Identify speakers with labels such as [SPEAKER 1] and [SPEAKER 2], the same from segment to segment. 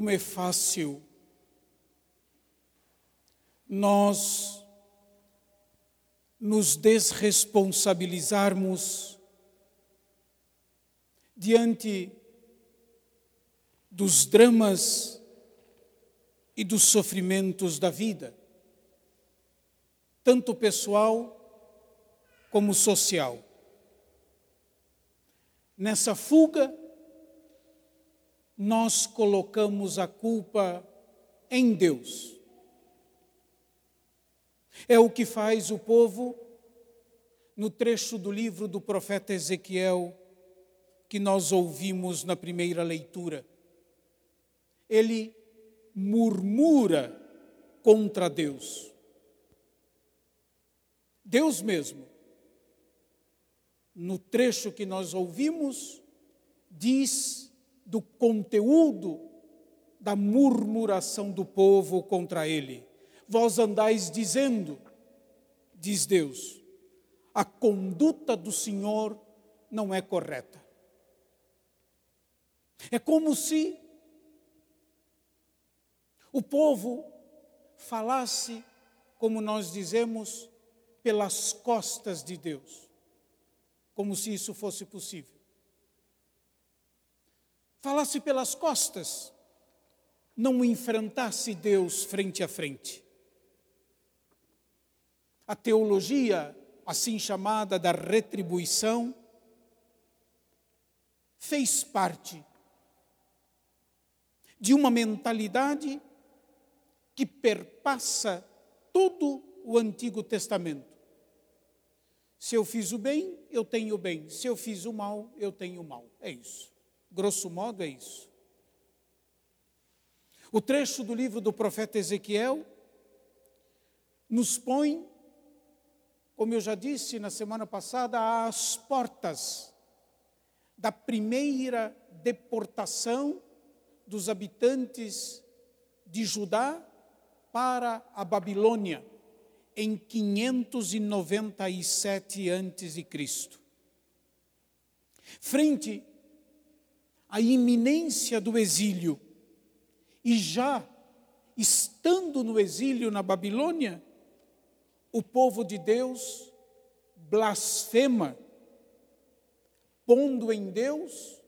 [SPEAKER 1] como é fácil nós nos desresponsabilizarmos diante dos dramas e dos sofrimentos da vida, tanto pessoal como social. Nessa fuga, nós colocamos a culpa em Deus. É o que faz o povo no trecho do livro do profeta Ezequiel que nós ouvimos na primeira leitura. Ele murmura contra Deus. Deus mesmo, no trecho que nós ouvimos, diz do conteúdo da murmuração do povo contra ele. Vós andais dizendo, diz Deus, a conduta do Senhor não é correta. É como se o povo falasse, como nós dizemos, pelas costas de Deus, como se isso fosse possível. Falasse pelas costas, não enfrentasse Deus frente a frente. A teologia, assim chamada da retribuição, fez parte de uma mentalidade que perpassa todo o Antigo Testamento. Se eu fiz o bem, eu tenho o bem. Se eu fiz o mal, eu tenho o mal. É isso. Grosso modo, é isso. O trecho do livro do profeta Ezequiel nos põe, como eu já disse na semana passada, às portas da primeira deportação dos habitantes de Judá para a Babilônia em 597 a.C. Frente à iminência do exílio e já estando no exílio na Babilônia, o povo de Deus blasfema, pondo em Deus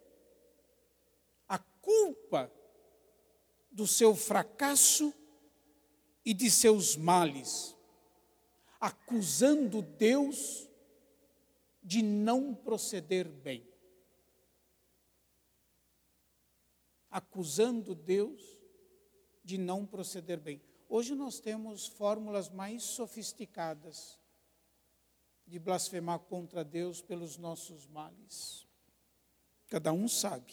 [SPEAKER 1] culpa do seu fracasso e de seus males, acusando Deus de não proceder bem. Acusando Deus de não proceder bem. Hoje nós temos fórmulas mais sofisticadas de blasfemar contra Deus pelos nossos males. Cada um sabe.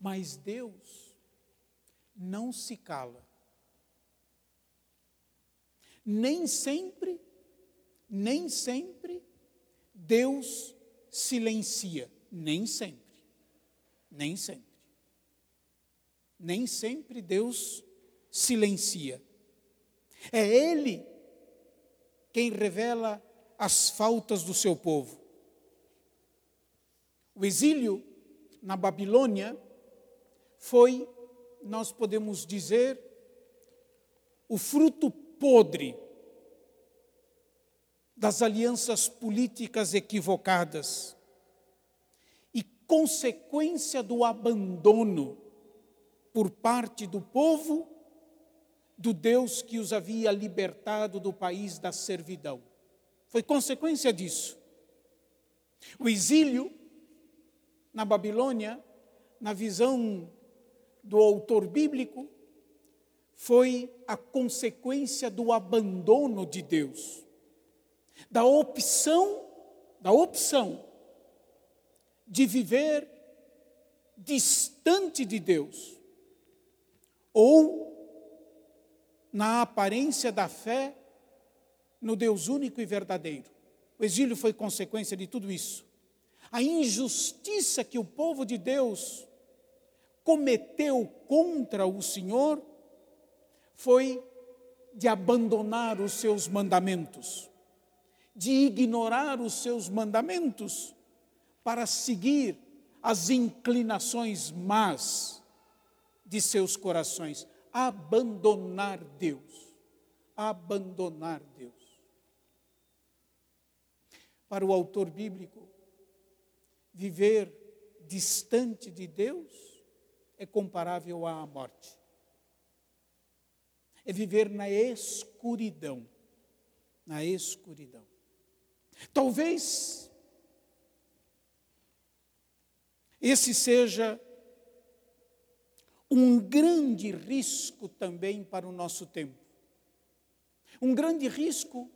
[SPEAKER 1] Mas Deus não se cala. Nem sempre, nem sempre Deus silencia. Nem sempre. Nem sempre. Nem sempre Deus silencia. É Ele quem revela as faltas do seu povo. O exílio na Babilônia foi, nós podemos dizer, o fruto podre das alianças políticas equivocadas consequência do abandono por parte do povo do Deus que os havia libertado do país da servidão. Foi consequência disso. O exílio na Babilônia, na visão do autor bíblico, foi a consequência do abandono de Deus, da opção, da opção de viver distante de Deus, ou na aparência da fé no Deus único e verdadeiro. O exílio foi consequência de tudo isso a injustiça que o povo de Deus cometeu contra o Senhor foi de abandonar os seus mandamentos, de ignorar os seus mandamentos para seguir as inclinações más de seus corações. Abandonar Deus. Abandonar Deus. Para o autor bíblico, viver distante de Deus é comparável à morte. É viver na escuridão. Na escuridão. Talvez esse seja um grande risco também para o nosso tempo. Um grande risco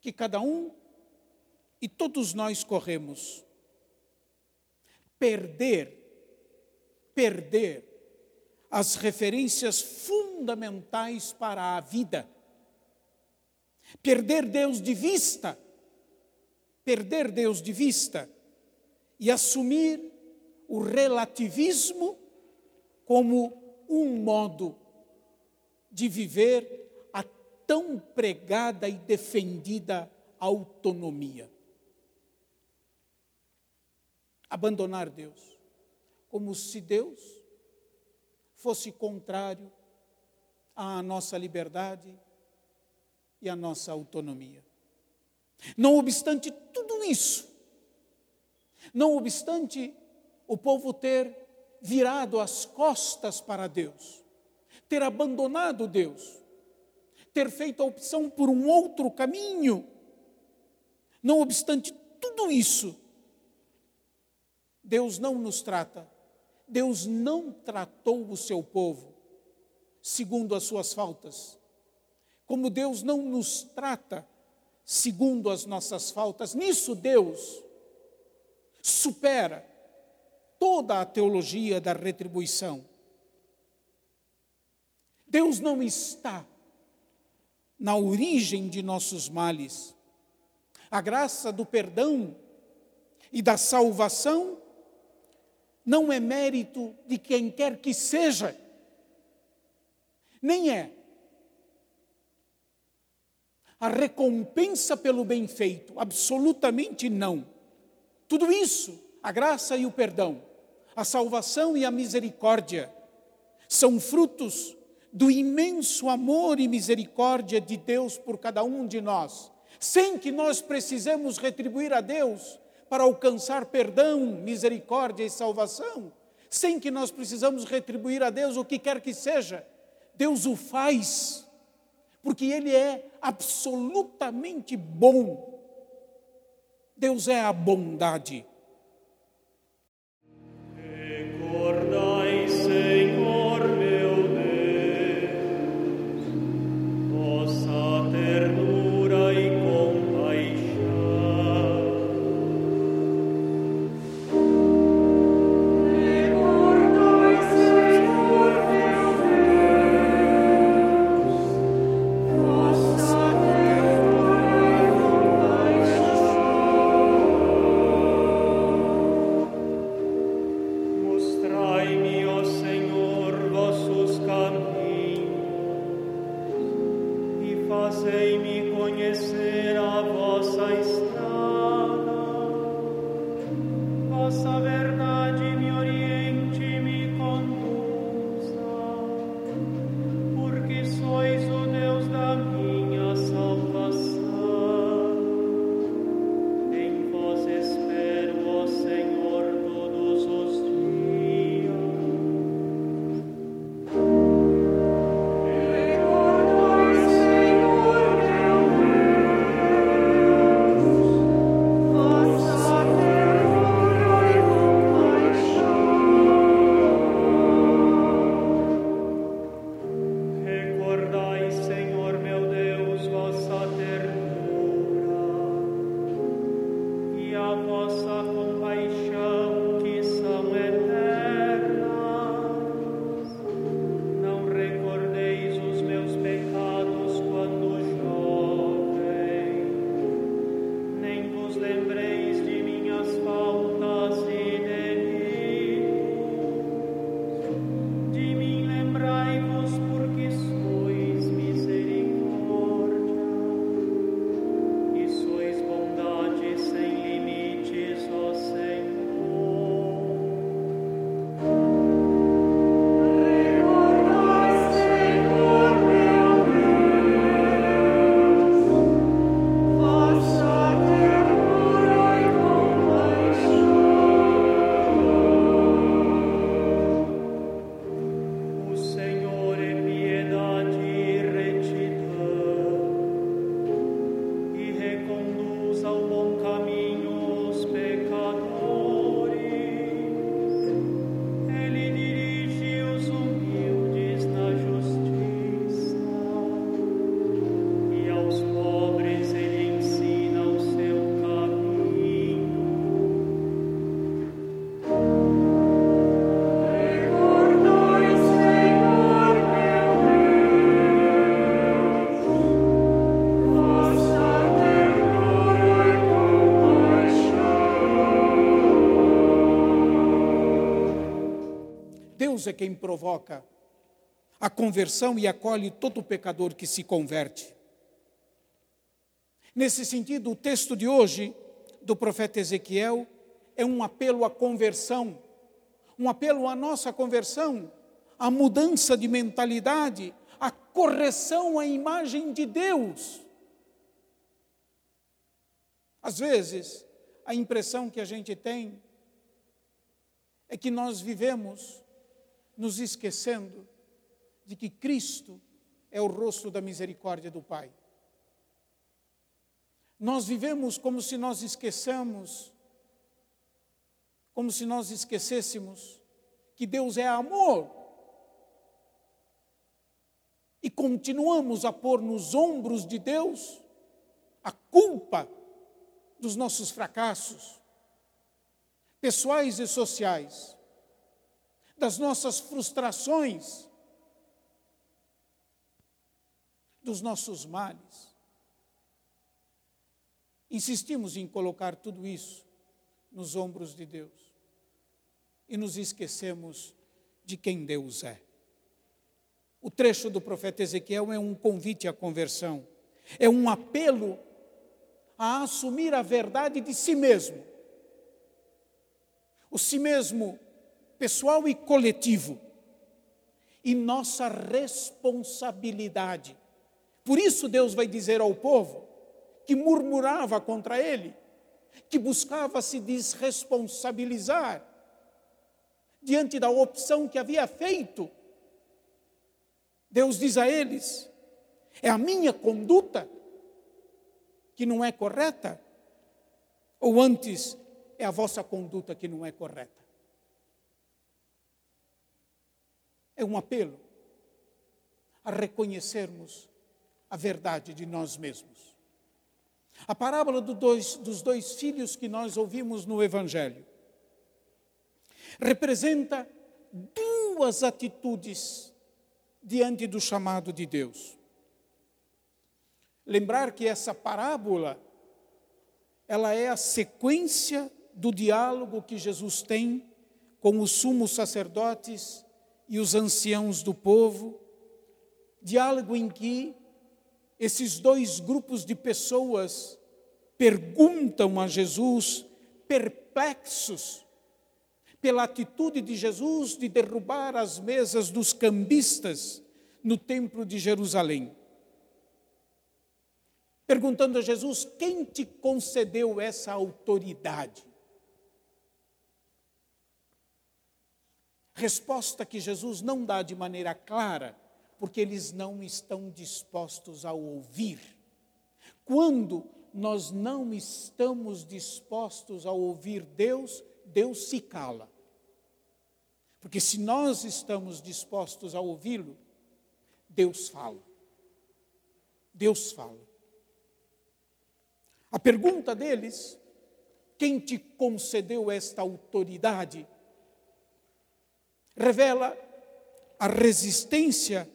[SPEAKER 1] que cada um e todos nós corremos. Perder, perder as referências fundamentais para a vida. Perder Deus de vista, perder Deus de vista e assumir o relativismo como um modo de viver a tão pregada e defendida autonomia. Abandonar Deus, como se Deus fosse contrário à nossa liberdade e à nossa autonomia. Não obstante tudo isso, não obstante o povo ter virado as costas para Deus, ter abandonado Deus, ter feito a opção por um outro caminho. Não obstante tudo isso, Deus não nos trata, Deus não tratou o seu povo segundo as suas faltas. Como Deus não nos trata segundo as nossas faltas, nisso Deus supera toda a teologia da retribuição. Deus não está na origem de nossos males. A graça do perdão e da salvação não é mérito de quem quer que seja, nem é a recompensa pelo bem feito, absolutamente não. Tudo isso, a graça e o perdão, a salvação e a misericórdia são frutos do imenso amor e misericórdia de Deus por cada um de nós, sem que nós precisemos retribuir a Deus para alcançar perdão, misericórdia e salvação, sem que nós precisamos retribuir a Deus o que quer que seja. Deus o faz, porque Ele é absolutamente bom. Deus é a bondade. É quem provoca a conversão e acolhe todo pecador que se converte. Nesse sentido, o texto de hoje do profeta Ezequiel é um apelo à conversão, um apelo à nossa conversão, à mudança de mentalidade, à correção à imagem de Deus. Às vezes, a impressão que a gente tem é que nós vivemos nos esquecendo de que Cristo é o rosto da misericórdia do Pai. Nós vivemos como se nós esqueçamos, como se nós esquecêssemos que Deus é amor. E continuamos a pôr nos ombros de Deus a culpa dos nossos fracassos, pessoais e sociais, das nossas frustrações, dos nossos males. Insistimos em colocar tudo isso nos ombros de Deus e nos esquecemos de quem Deus é. O trecho do profeta Ezequiel é um convite à conversão, é um apelo a assumir a verdade de si mesmo. O si mesmo pessoal e coletivo. E nossa responsabilidade. Por isso Deus vai dizer ao povo que murmurava contra ele, que buscava se desresponsabilizar diante da opção que havia feito. Deus diz a eles: é a minha conduta que não é correta? Ou antes, é a vossa conduta que não é correta? É um apelo a reconhecermos a verdade de nós mesmos. A parábola do dois, dos dois filhos que nós ouvimos no Evangelho representa duas atitudes diante do chamado de Deus. Lembrar que essa parábola ela é a sequência do diálogo que Jesus tem com os sumos sacerdotes e os anciãos do povo, diálogo em que esses dois grupos de pessoas perguntam a Jesus, perplexos pela atitude de Jesus de derrubar as mesas dos cambistas no templo de Jerusalém. Perguntando a Jesus: quem te concedeu essa autoridade? Resposta que Jesus não dá de maneira clara, porque eles não estão dispostos a ouvir. Quando nós não estamos dispostos a ouvir Deus, Deus se cala. Porque se nós estamos dispostos a ouvi-lo, Deus fala. Deus fala. A pergunta deles: quem te concedeu esta autoridade? Revela a resistência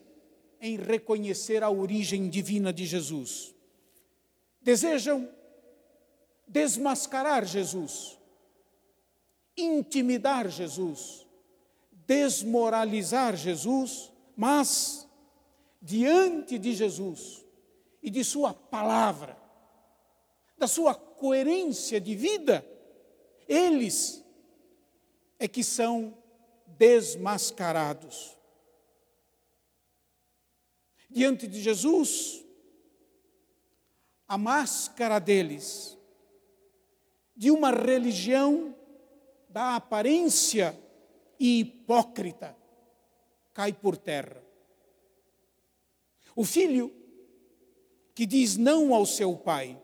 [SPEAKER 1] em reconhecer a origem divina de Jesus. Desejam desmascarar Jesus, intimidar Jesus, desmoralizar Jesus, mas diante de Jesus e de Sua palavra, da sua coerência de vida, eles é que são desmascarados diante de Jesus, a máscara deles, de uma religião da aparência e hipócrita, cai por terra. O filho que diz não ao seu pai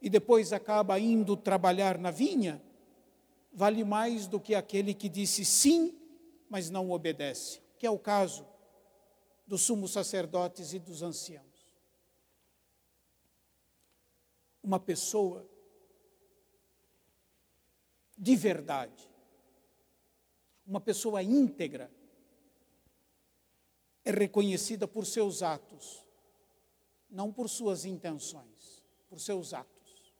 [SPEAKER 1] e depois acaba indo trabalhar na vinha, vale mais do que aquele que disse sim, mas não obedece, que é o caso dos sumos sacerdotes e dos anciãos. Uma pessoa de verdade, uma pessoa íntegra, é reconhecida por seus atos, não por suas intenções, por seus atos,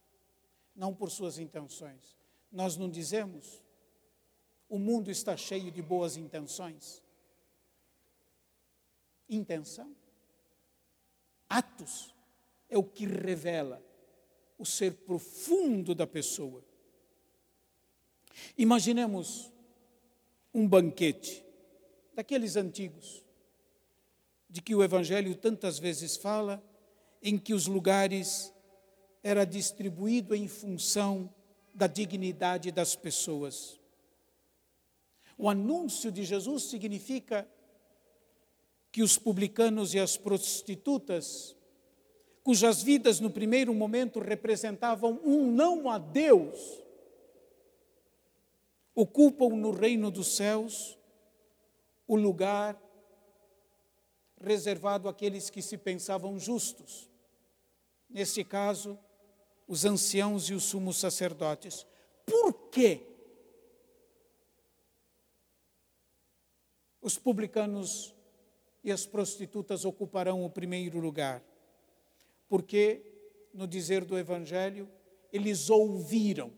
[SPEAKER 1] não por suas intenções. Nós não dizemos O mundo está cheio de boas intenções. Intenção. Atos é o que revela o ser profundo da pessoa. Imaginemos um banquete daqueles antigos, de que o Evangelho tantas vezes fala, em que os lugares era distribuído em função da dignidade das pessoas. O anúncio de Jesus significa que os publicanos e as prostitutas, cujas vidas no primeiro momento representavam um não a Deus, ocupam no reino dos céus o lugar reservado àqueles que se pensavam justos. Neste caso, os anciãos e os sumos sacerdotes. Por quê? Os publicanos e as prostitutas ocuparão o primeiro lugar. Porque, no dizer do Evangelho, eles ouviram,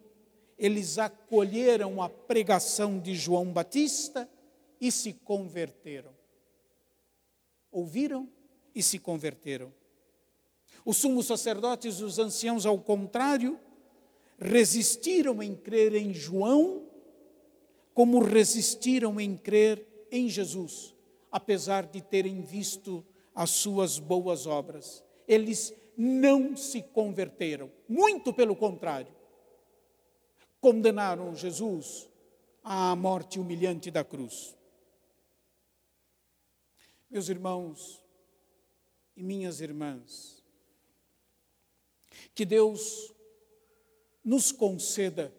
[SPEAKER 1] eles acolheram a pregação de João Batista e se converteram. Ouviram e se converteram. Os sumos sacerdotes e os anciãos, ao contrário, resistiram em crer em João, como resistiram em crer em Jesus, apesar de terem visto as suas boas obras. Eles não se converteram, muito pelo contrário. Condenaram Jesus à morte humilhante da cruz. Meus irmãos e minhas irmãs, que Deus nos conceda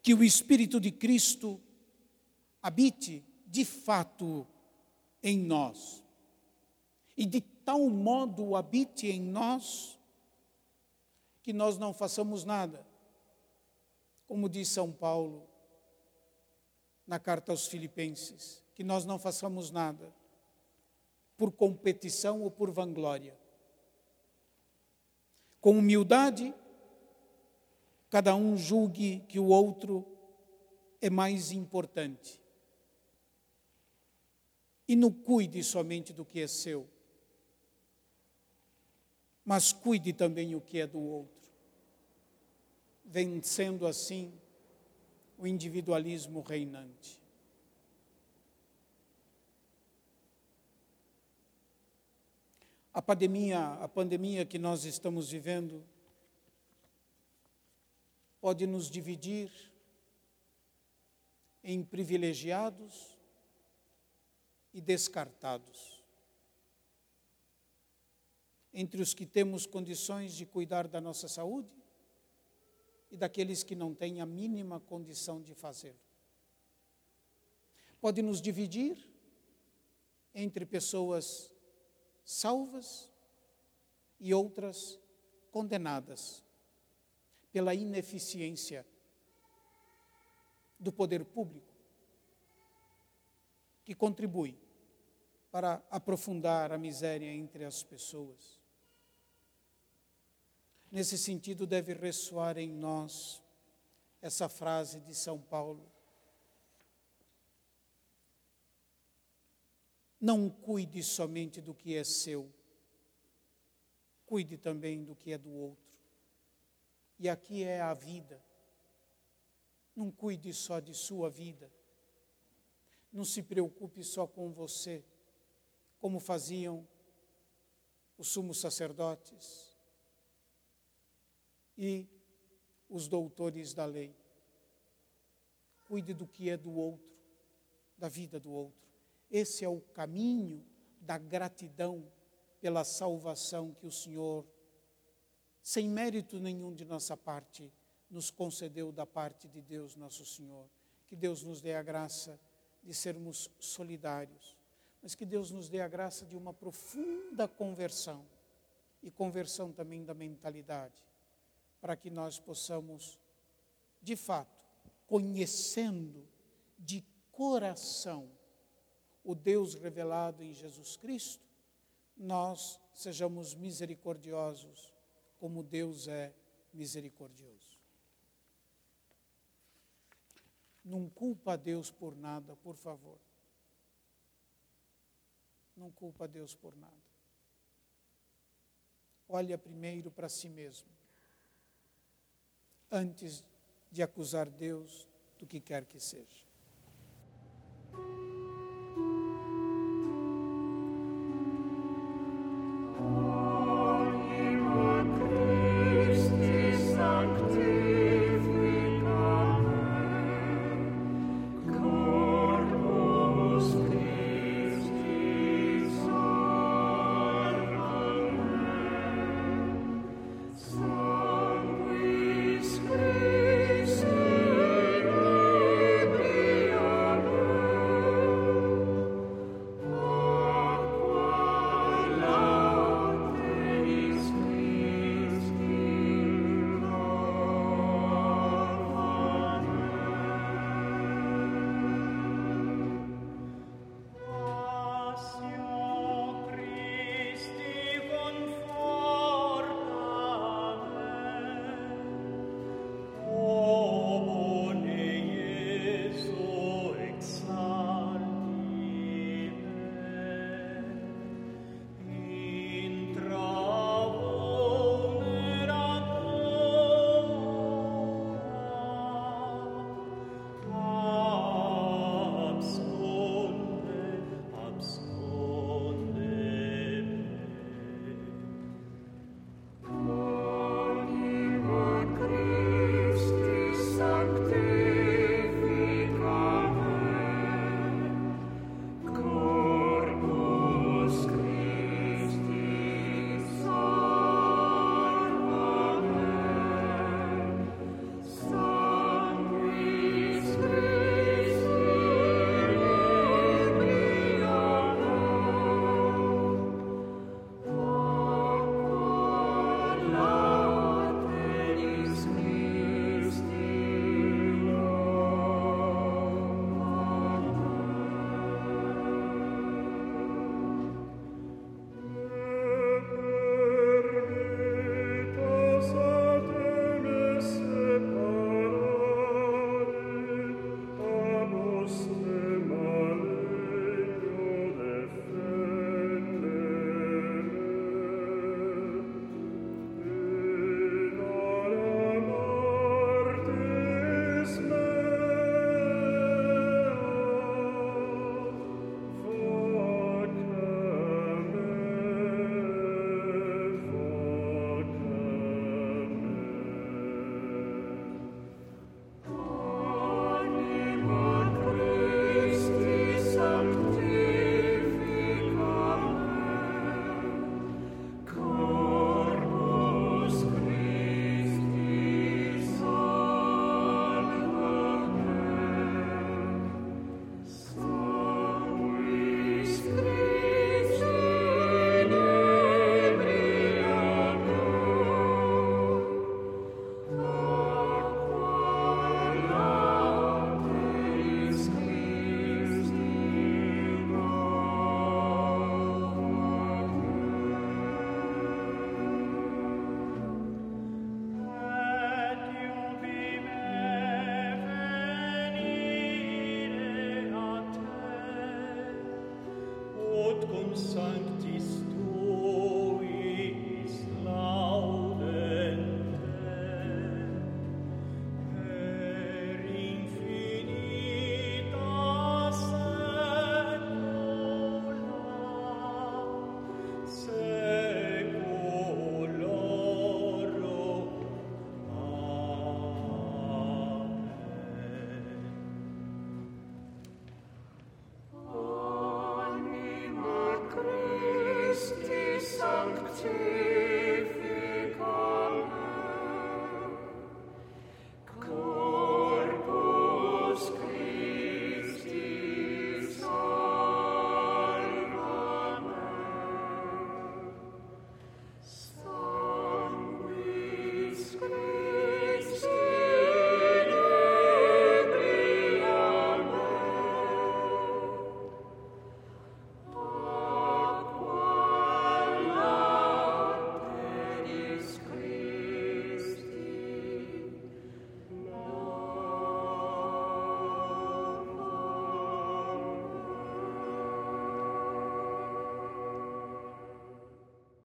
[SPEAKER 1] que o Espírito de Cristo habite de fato em nós. E de tal modo habite em nós que nós não façamos nada, como diz São Paulo na carta aos Filipenses, que nós não façamos nada por competição ou por vanglória, com humildade, cada um julgue que o outro é mais importante. E não cuide somente do que é seu, mas cuide também o que é do outro, vencendo assim o individualismo reinante. A pandemia, a pandemia que nós estamos vivendo pode nos dividir em privilegiados e descartados. Entre os que temos condições de cuidar da nossa saúde e daqueles que não têm a mínima condição de fazê-lo. Pode nos dividir entre pessoas salvas e outras condenadas pela ineficiência do poder público, que contribui para aprofundar a miséria entre as pessoas. Nesse sentido, deve ressoar em nós essa frase de São Paulo: Não cuide somente do que é seu, cuide também do que é do outro. E aqui é a vida. Não cuide só de sua vida. Não se preocupe só com você, como faziam os sumos sacerdotes e os doutores da lei. Cuide do que é do outro, da vida do outro. Esse é o caminho da gratidão pela salvação que o Senhor, sem mérito nenhum de nossa parte, nos concedeu da parte de Deus, nosso Senhor. Que Deus nos dê a graça de sermos solidários, mas que Deus nos dê a graça de uma profunda conversão e conversão também da mentalidade, para que nós possamos, de fato, conhecendo de coração, o Deus revelado em Jesus Cristo, nós sejamos misericordiosos como Deus é misericordioso.
[SPEAKER 2] Não culpa a Deus por nada, por favor. Não culpa Deus por nada. Olha primeiro para si mesmo, antes de acusar Deus do que quer que seja.